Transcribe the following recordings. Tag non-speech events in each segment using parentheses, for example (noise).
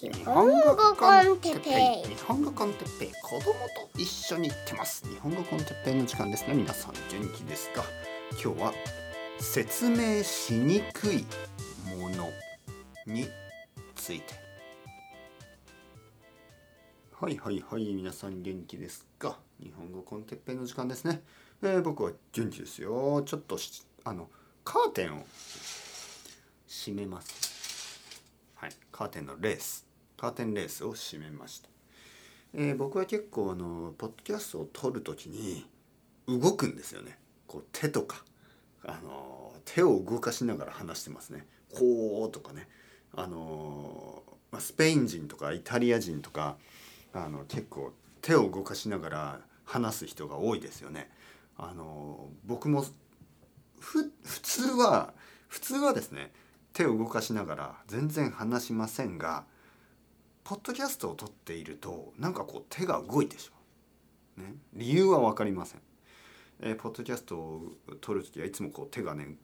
日本語コンテッペイ。日本語コンテッペイ。子供と一緒に行ってます。日本語コンテッペイの時間ですね。皆さん元気ですか？今日は説明しにくいものについて。はいはいはい。皆さん元気ですか？日本語コンテッペイの時間ですね、えー、僕は元気ですよ。ちょっとあのカーテンを閉めます。はい。カーテンのレース。カーテンレースを閉めました、えー、僕は結構あのポッドキャストを撮る時に動くんですよね。こう手とかあの手を動かしながら話してますね。こうとかね。あのスペイン人とかイタリア人とかあの結構手を動かしながら話す人が多いですよね。あの僕も普通は普通はですね手を動かしながら全然話しませんがポッドキャストを撮っているとなんかこう手が動いてしまう、ね、理由は分かりません、えー、ポッドキャストを撮る時はいつもこう手がね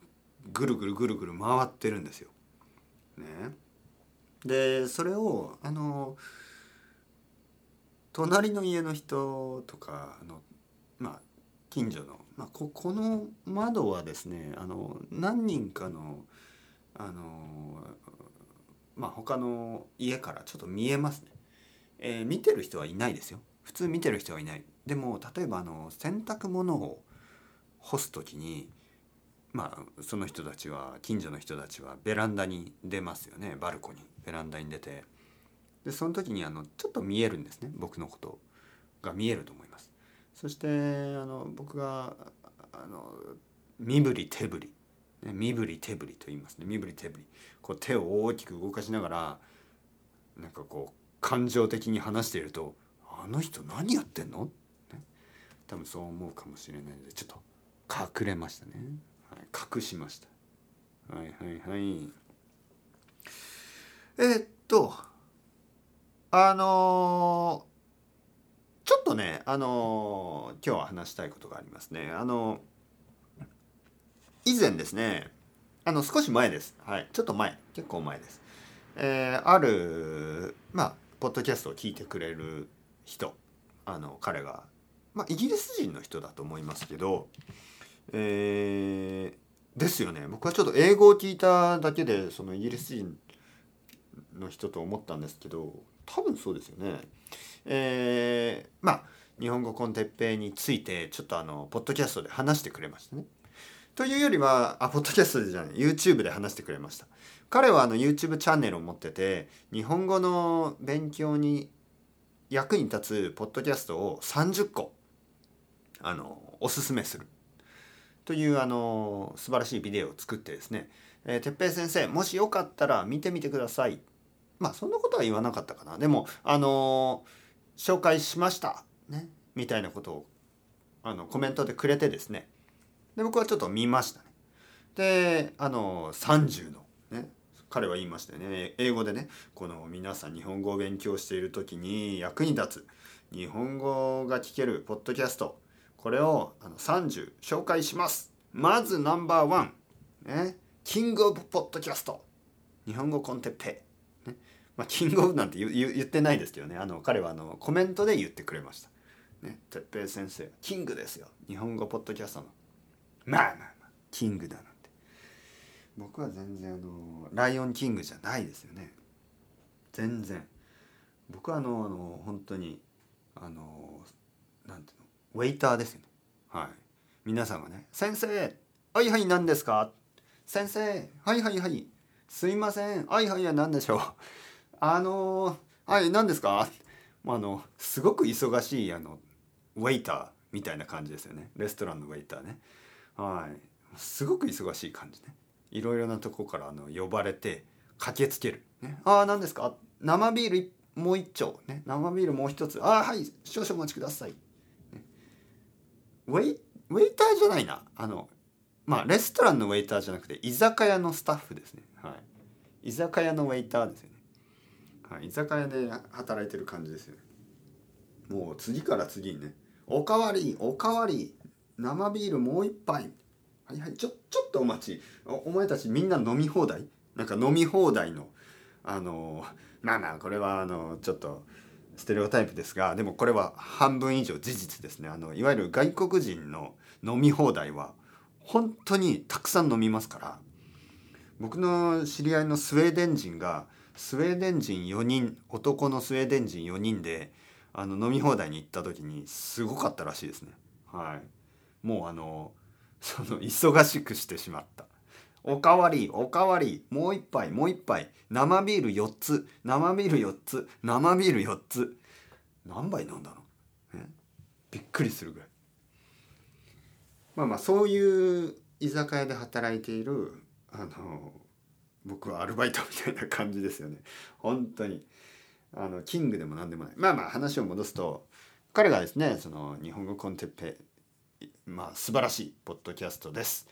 ぐるぐるぐるぐる回ってるんですよ。ね、でそれをあの隣の家の人とかあのまあ近所の、まあ、ここの窓はですねあの何人かのあのまあ他の家からちょっと見えますね、えー、見てる人はいないですよ。普通見てる人はいない。でも例えばあの洗濯物を干す時にまあその人たちは近所の人たちはベランダに出ますよね。バルコニーベランダに出て。でその時にあのちょっと見えるんですね。僕のことが見えると思います。そしてあの僕があの身振り手振り。身振り手振りと言いますね。身振り手振り。こう手を大きく動かしながらなんかこう感情的に話していると「あの人何やってんの?」ね、多分そう思うかもしれないのでちょっと隠れましたね、はい、隠しました。はいはいはい。えー、っとあのー、ちょっとねあのー、今日は話したいことがありますね。あのー以前ですねあの少し前です。はい。ちょっと前。結構前です、えー、あるまあポッドキャストを聞いてくれる人あの彼がまあイギリス人の人だと思いますけどえー、ですよね。僕はちょっと英語を聞いただけでそのイギリス人の人と思ったんですけど多分そうですよね。えー、まあ日本語コンテッペイについてちょっとあのポッドキャストで話してくれましたね。というよりは、あ、ポッドキャストじゃない、YouTube で話してくれました。彼はあの YouTube チャンネルを持ってて、日本語の勉強に役に立つポッドキャストを30個、あの、おすすめする。というあの、素晴らしいビデオを作ってですね、えー、てっぺい先生、もしよかったら見てみてください。まあ、そんなことは言わなかったかな。でも、あの紹介しました。ね。みたいなことを、あの、コメントでくれてですね、で僕はちょっと見ましたね。であの30のね彼は言いましたよね。英語でねこの皆さん日本語を勉強している時に役に立つ日本語が聞けるポッドキャストこれをあの30紹介します。まずナンバーワン、ね、キングオブポッドキャスト。日本語コンテッペイ、ね。まあ、キングオブなんて言言ってないですけどね。あの彼はあのコメントで言ってくれました。ね、てっぺい先生キングですよ。日本語ポッドキャストの。まあまあまあキングだなんて。僕は全然あのライオンキングじゃないですよね。全然。僕はあのあの本当にあのなんていうのウェイターですよね。はい。皆さんがね「先生はいはい何ですか?」「先生はいはいはい。すいません。はいはいは何でしょう? (laughs)」あのはい何ですか？ま?」あのすごく忙しいあのウェイターみたいな感じですよね。レストランのウェイターね。はい。すごく忙しい感じね。いろいろなとこからあの呼ばれて駆けつける、ね、ああ何ですか？生ビールもう一丁、ね、生ビールもう一つ。ああはい少々お待ちください、ね、ウェイウェイターじゃないな。あのまあレストランのウェイターじゃなくて居酒屋のスタッフですね。はい。居酒屋のウェイターですよね、はい、居酒屋で働いてる感じですよね。もう次から次にね。おかわりおかわり。生ビールもう一杯。はいはい。ちょちょっとお待ち。お前たちみんな飲み放題？なんか飲み放題のあのまあまあこれはあのちょっとステレオタイプですがでもこれは半分以上事実ですね。あのいわゆる外国人の飲み放題は本当にたくさん飲みますから。僕の知り合いのスウェーデン人がスウェーデン人4人男のスウェーデン人4人であの飲み放題に行った時にすごかったらしいですね。はい。もうあの (laughs) その忙しくしてしまった。おかわりおかわりもう一杯もう一杯。生ビール4つ。生ビール4つ。生ビール4つ。何杯飲んだの、ね、びっくりするぐらい。まあまあそういう居酒屋で働いているあの僕はアルバイトみたいな感じですよね。本当に。あのキングでも何でもない。まあまあ話を戻すと彼がですねその日本語コンテッペまあ素晴らしいポッドキャストです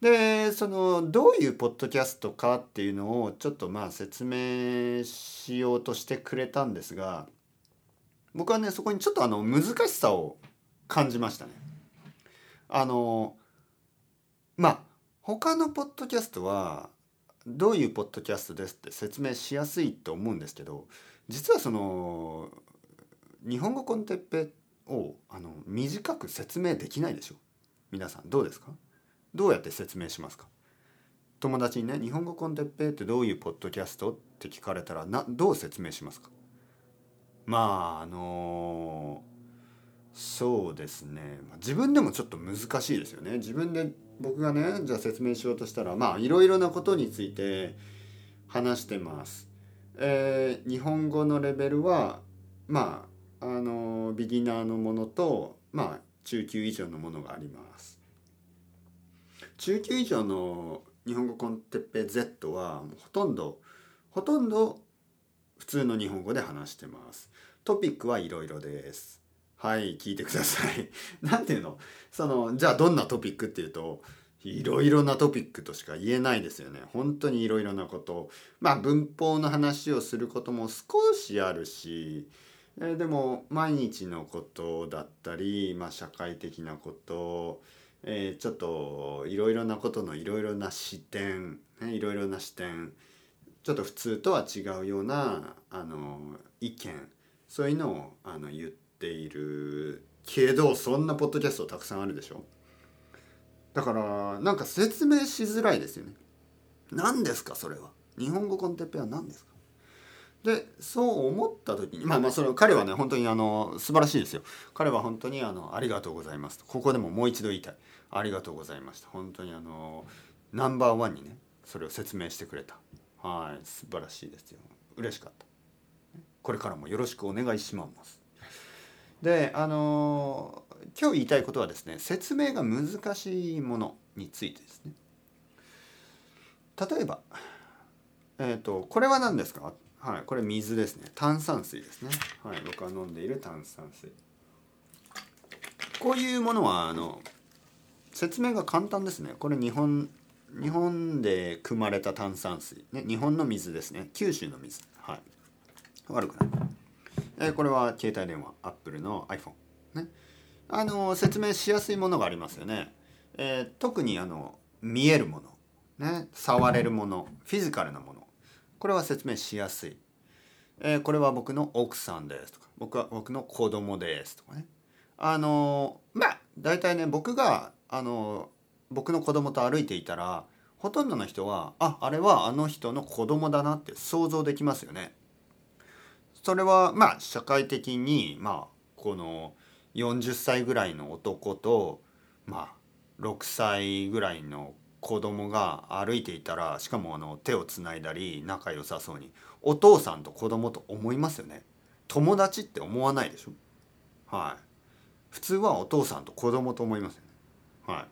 でそのどういうポッドキャストかっていうのをちょっとまあ説明しようとしてくれたんですが僕はねそこにちょっとあの難しさを感じましたね。あのまあ他のポッドキャストはどういうポッドキャストですって説明しやすいと思うんですけど実はその日本語コンテッペっをあの短く説明できないでしょ。皆さんどうですか？どうやって説明しますか？友達にね「日本語コンテッペってどういうポッドキャスト?」って聞かれたらなどう説明しますか？まああの、そうですね。自分でもちょっと難しいですよね。自分で僕がねじゃあ説明しようとしたらまあいろいろなことについて話してます。えー、日本語のレベルはまああのビギナーのものとまあ中級以上のものがあります。中級以上の日本語コンテッペ Z はほとんどほとんど普通の日本語で話してます。トピックはいろいろです。はい、聞いてください。(laughs) なんていうの？その、じゃあどんなトピックっていうと、いろいろなトピックとしか言えないですよね。本当にいろいろなこと。まあ文法の話をすることも少しあるし、え、でも毎日のことだったり、まあ社会的なこと、えー、ちょっといろいろなことのいろいろな視点、いろいろな視点ちょっと普通とは違うようなあの意見そういうのをあの言っているけどそんなポッドキャストたくさんあるでしょ？だからなんか説明しづらいですよね。何ですかそれは。日本語コンテッペは何ですか？でそう思った時にまあまあそれ彼はね本当にあの素晴らしいですよ。彼は本当にあのありがとうございますここでももう一度言いたい。ありがとうございました。本当にあのナンバーワンにねそれを説明してくれた。はい。素晴らしいですよ。嬉しかった。これからもよろしくお願いします。であの今日言いたいことはですね説明が難しいものについてですね。例えばえっ、ー、とこれは何ですか？はいこれ水ですね。炭酸水ですね。はい僕が飲んでいる炭酸水。こういうものはあの説明が簡単ですね。これ日本日本で汲まれた炭酸水、ね、日本の水ですね。九州の水。はい。悪くない、え、これは携帯電話アップルの iPhone ね。あの説明しやすいものがありますよね、えー、特にあの見えるもの。ね。触れるもの。フィジカルなもの。これは説明しやすい、えー、これは僕の奥さんですとか。僕は僕の子供ですとかね。あのまあ大体ね僕があの僕の子供と歩いていたらほとんどの人はああれはあの人の子供だなって想像できますよね。それはまあ社会的にまあこの40歳ぐらいの男とまあ6歳ぐらいの子供が歩いていたらしかもあの手をつないだり仲良さそうにお父さんと子供と思いますよね。友達って思わないでしょ？はい。普通はお父さんと子供と思いますよね。はい。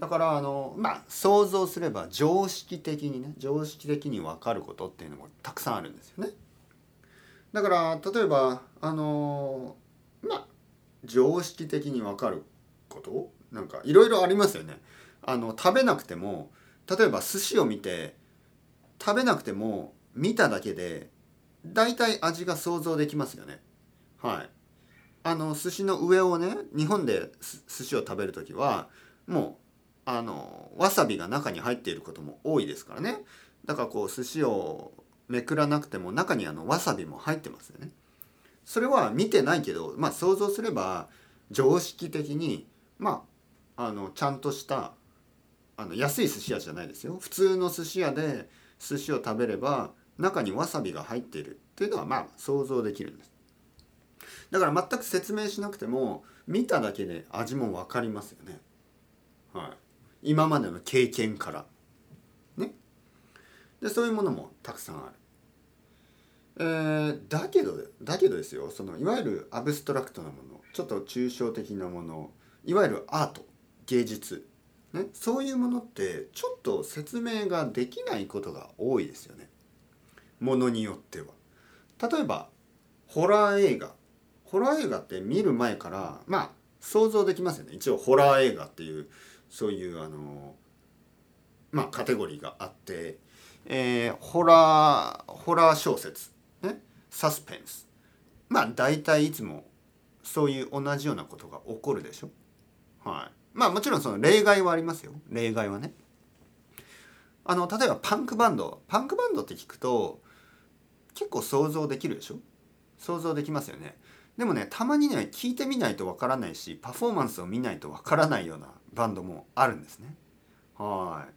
だからあのまあ想像すれば常識的にね常識的に分かることっていうのもたくさんあるんですよね。だから例えばあのまあ常識的に分かること？なんかいろいろありますよね。あの食べなくても例えば寿司を見て食べなくても見ただけで大体味が想像できますよね。はい。あの寿司の上をね日本で寿司を食べる時はもうあのわさびが中に入っていることも多いですからね。だからこう寿司をめくらなくても中にあのわさびも入ってますよね。それは見てないけどまあ想像すれば常識的にまああのちゃんとしたあの安い寿司屋じゃないですよ。普通の寿司屋で寿司を食べれば中にわさびが入っているっていうのはまあ想像できるんです。だから全く説明しなくても見ただけで味も分かりますよね。はい。今までの経験から。ね。でそういうものもたくさんある。えー、だけどだけどですよ。そのいわゆるアブストラクトなものちょっと抽象的なものいわゆるアート芸術、ね、そういうものってちょっと説明ができないことが多いですよね。ものによっては。例えばホラー映画。ホラー映画って見る前からまあ想像できますよね。一応ホラー映画っていうそういうあのまあカテゴリーがあって、えー、ホラーホラー小説。ね。サスペンス。まあ大体いつもそういう同じようなことが起こるでしょ。はい。まあもちろんその例外はありますよ。例外はね。あの例えばパンクバンド。パンクバンドって聞くと結構想像できるでしょ？想像できますよね。でもねたまにね聞いてみないとわからないしパフォーマンスを見ないとわからないようなバンドもあるんですね。はい。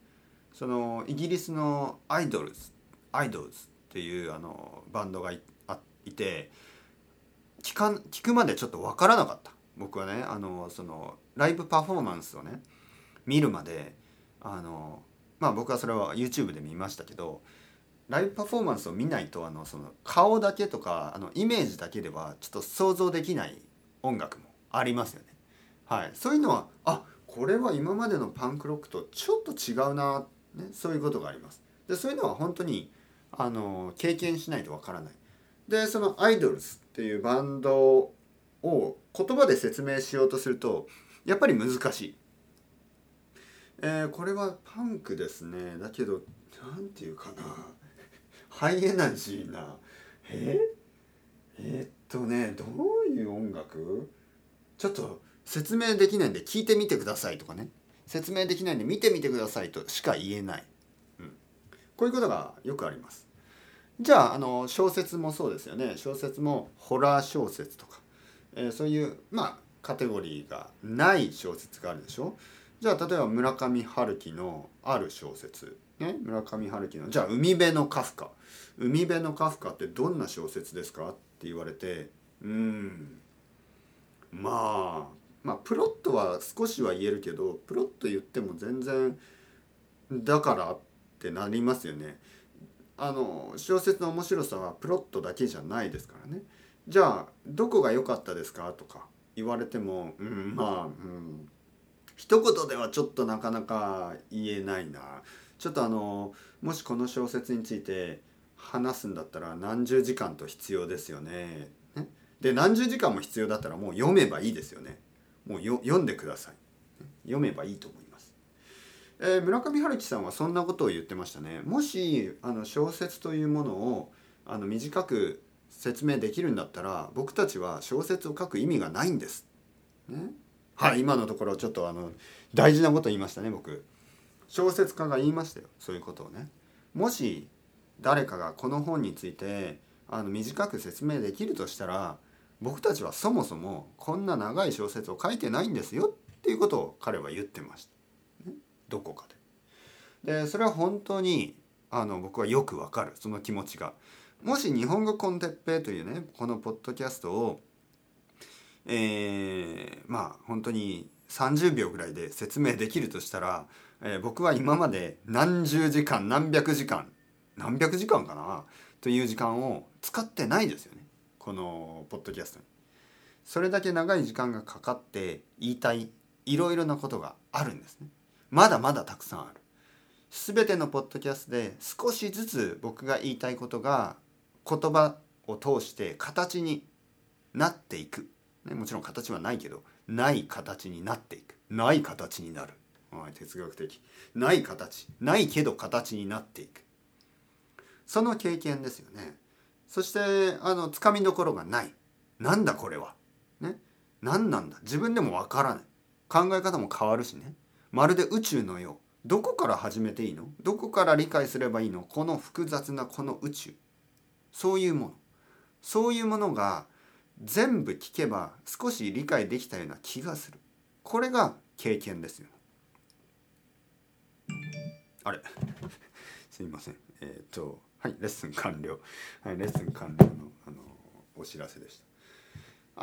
そのイギリスのアイドルズアイドルズっていうあのバンドがいいて聞か聞くまでちょっとわからなかった。僕はねあのそのライブパフォーマンスをね見るまであのまあ僕はそれは YouTube で見ましたけどライブパフォーマンスを見ないとあのその顔だけとかあのイメージだけではちょっと想像できない音楽もありますよね。はい、そういうのはあこれは今までのパンクロックとちょっと違うな、ね、そういうことがあります。でそういうのは本当にあの経験しないとわからない。でそのアイドルズっていうバンドを言葉で説明しようとするとやっぱり難しい。えー、これはパンクですね。だけど何て言うかな。ハイエナジーな。え？えー、っとねどういう音楽？ちょっと説明できないんで聞いてみてくださいとかね。説明できないんで見てみてくださいとしか言えない、うん、こういうことがよくあります。じゃああの小説もそうですよね。小説もホラー小説とか、えー、そういうまあカテゴリーがない小説があるでしょ？じゃあ例えば村上春樹のある小説。ね、村上春樹のじゃあ海辺のカフカ。海辺のカフカってどんな小説ですか？って言われてうん。まあまあプロットは少しは言えるけどプロット言っても全然だからってなりますよね。あの小説の面白さはプロットだけじゃないですからね。じゃあどこが良かったですか？とか言われてもうんまあうん一言ではちょっとなかなか言えないな。ちょっとあのもしこの小説について話すんだったら何十時間と必要ですよね。ねで何十時間も必要だったらもう読めばいいですよね。もう読んでください。読めばいいと思います。えー、村上春樹さんはそんなことを言ってましたね。もしあの小説というものをあの短く説明できるんだったら僕たちは小説を書く意味がないんです。ね、はい今のところちょっとあの大事なこと言いましたね僕。小説家が言いましたよそういうことをね。もし誰かがこの本についてあの短く説明できるとしたら僕たちはそもそもこんな長い小説を書いてないんですよっていうことを彼は言ってました。ね、どこかで。でそれは本当にあの僕はよくわかるその気持ちが。もし日本語コンテッペというねこのポッドキャストをえー、まあ本当に30秒ぐらいで説明できるとしたらえー、僕は今まで何十時間何百時間何百時間かなという時間を使ってないですよねこのポッドキャストに。それだけ長い時間がかかって言いたいいろいろなことがあるんですね。まだまだたくさんある。全てのポッドキャストで少しずつ僕が言いたいことが言葉を通して形になっていく、ね、もちろん形はないけどない形になっていく。ない形になる。はい、哲学的。ない形。ないけど形になっていく。その経験ですよね。そしてあのつかみどころがない。なんだこれは。ね何なんだ。自分でもわからない。考え方も変わるしね。まるで宇宙のよう。どこから始めていいの？どこから理解すればいいの？この複雑なこの宇宙。そういうもの。そういうものが全部聞けば少し理解できたような気がする。これが経験ですよ。あれ？(laughs) すいません。えっ、ー、とはいレッスン完了。はいレッスン完了のあのお知らせでした。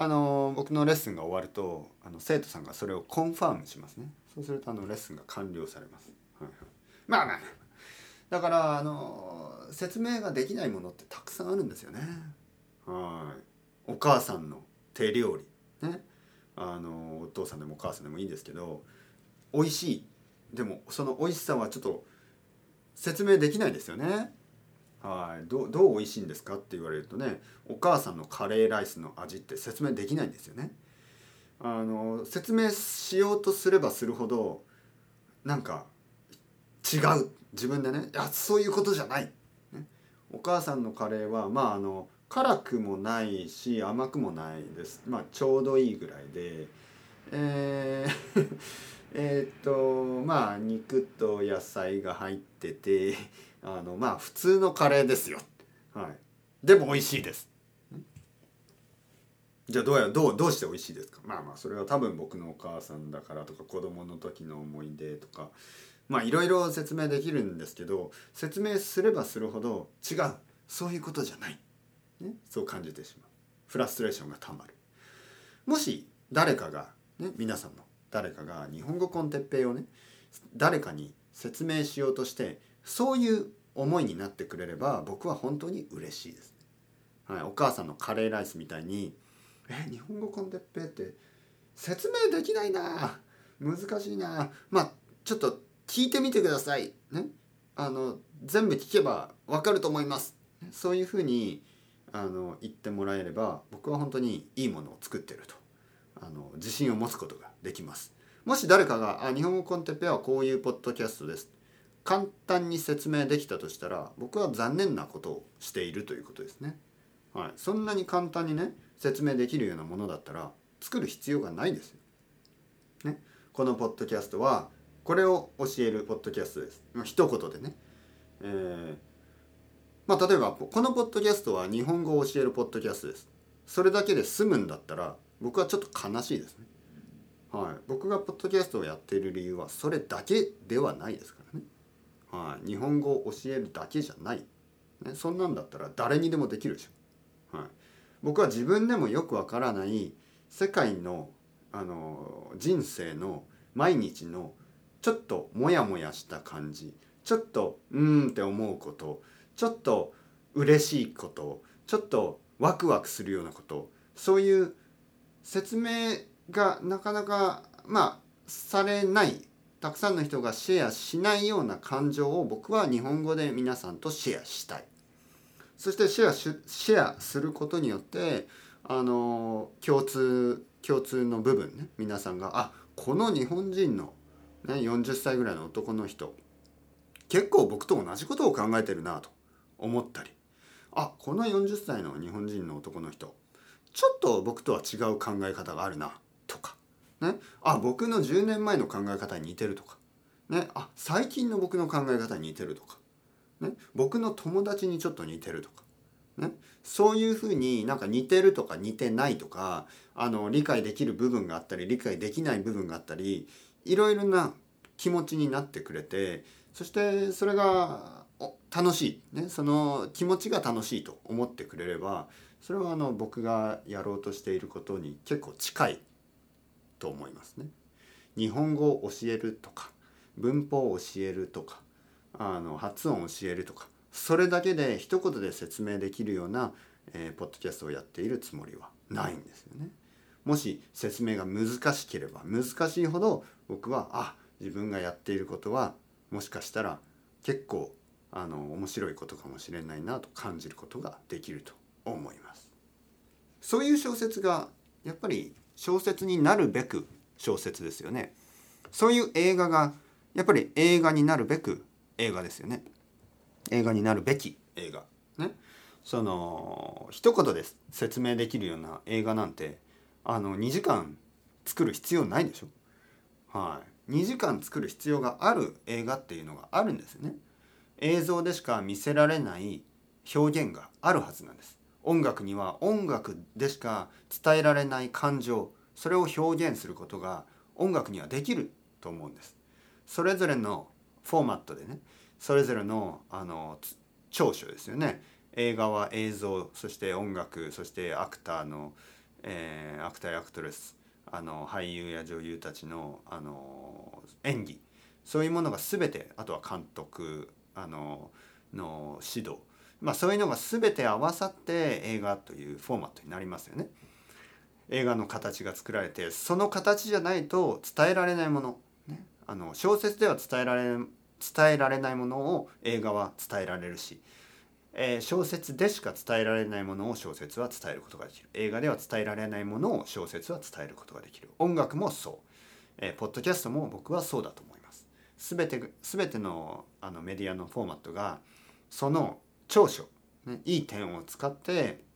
あの僕のレッスンが終わるとあの生徒さんがそれをコンファームしますね。そうするとあのレッスンが完了されます、はいはい、まあまあだからあの説明ができないものってたくさんあるんですよね。はい。お母さんの手料理。ね。あのお父さんでもお母さんでもいいんですけど美味しい。でもその美味しさはちょっと説明できないですよね。はい。どどう美味しいんですかって言われるとねお母さんのカレーライスの味って説明できないんですよね。あの説明しようとすればするほどなんか違う。自分でねいやそういうことじゃない、お母さんのカレーはまああの辛くもないし甘くもないです。まあちょうどいいぐらいで。えー (laughs) えっとまあ肉と野菜が入っててあのまあ普通のカレーですよ。はい。でも美味しいです。じゃあどうやどうどうして美味しいですか？まあまあそれは多分僕のお母さんだからとか子供の時の思い出とか。まあいろいろ説明できるんですけど説明すればするほど違う。そういうことじゃない、ね、そう感じてしまう。フラストレーションがたまる。もし誰かが、ね、皆さんの誰かが日本語コンテッペイをね誰かに説明しようとしてそういう思いになってくれれば僕は本当に嬉しいです、はい、お母さんのカレーライスみたいに「え日本語コンテッペイって説明できないな。難しいな。まあちょっと聞いてみてください」ね。あの全部聞けば分かると思います。そういうふうにあの言ってもらえれば僕は本当にいいものを作ってると。あの自信を持つことができます。もし誰かが「あ日本語コンテペはこういうポッドキャストです」簡単に説明できたとしたら僕は残念なことをしているということですね。はい、そんなに簡単にね説明できるようなものだったら作る必要がないですよ。ね、このポッドキャストはこれを教えるポッドキャストです。一言でね。えー、まあ例えばこのポッドキャストは日本語を教えるポッドキャストです。それだけで済むんだったら僕はちょっと悲しいですね。はい、僕がポッドキャストをやっている理由はそれだけではないですからね。はい、日本語を教えるだけじゃない、ね、そんなんだったら誰にでもできるでしょ。はい、僕は自分でもよくわからない世界のあの人生の毎日のちょっとモヤモヤした感じちょっとうーんって思うことちょっと嬉しいことちょっとワクワクするようなことそういう説明がなかなかまあされないたくさんの人がシェアしないような感情を僕は日本語で皆さんとシェアしたい。そしてシェアシェアすることによってあの共通共通の部分ね皆さんがあこの日本人の、ね、40歳ぐらいの男の人。結構僕と同じことを考えてるなと。思ったり。あこの40歳の日本人の男の人。ちょっと僕とは違う考え方があるな。とか。ね、あ僕の10年前の考え方に似てるとか、ね、あ最近の僕の考え方に似てるとか、ね、僕の友達にちょっと似てるとか、ね、そういうふうになんか似てるとか似てないとかあの理解できる部分があったり理解できない部分があったりいろいろな気持ちになってくれてそしてそれが楽しい、ね、その気持ちが楽しいと思ってくれればそれはあの僕がやろうとしていることに結構近いと思いますね。日本語を教えるとか文法を教えるとかあの発音を教えるとかそれだけで一言で説明できるような、えー、ポッドキャストをやっているつもりはないんですよね。もし説明が難しければ難しいほど僕はあ自分がやっていることはもしかしたら結構あの面白いことかもしれないなと感じることができると思います。そういう小説がやっぱり小説になるべく小説ですよね。そういう映画がやっぱり映画になるべく映画ですよね。映画になるべき映画。ね。その一言で説明できるような映画なんてあの2時間作る必要ないでしょ。はい2時間作る必要がある映画っていうのがあるんですよね。映像でしか見せられない表現があるはずなんです。音楽には音楽でしか伝えられない感情それを表現することが音楽にはできると思うんです。それぞれのフォーマットでねそれぞれのあの長所ですよね。映画は映像そして音楽そしてアクターの、えー、アクターやアクトレスあの俳優や女優たちのあの演技。そういうものが全てあとは監督あのの指導。まあそういうのが全て合わさって映画というフォーマットになりますよね。映画の形が作られてその形じゃないと伝えられないもの、ね、あの小説では伝えられ伝えられないものを映画は伝えられるし、えー、小説でしか伝えられないものを小説は伝えることができる。映画では伝えられないものを小説は伝えることができる。音楽もそう、えー、ポッドキャストも僕はそうだと思います。全て全てのあのメディアのフォーマットがその長所、ね、いい点を使って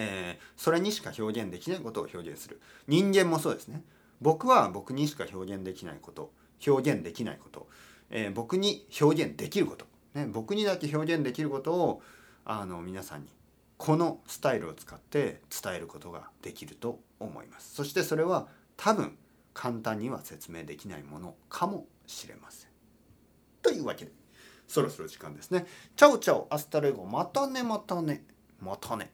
えー、それにしか表現できないことを表現する。人間もそうですね。僕は僕にしか表現できないこと表現できないこと、えー、僕に表現できること、ね、僕にだけ表現できることをあの皆さんにこのスタイルを使って伝えることができると思います。そしてそれは多分簡単には説明できないものかもしれません。というわけでそろそろ時間ですね。 ciao ciao hasta luego またねまたねまたね。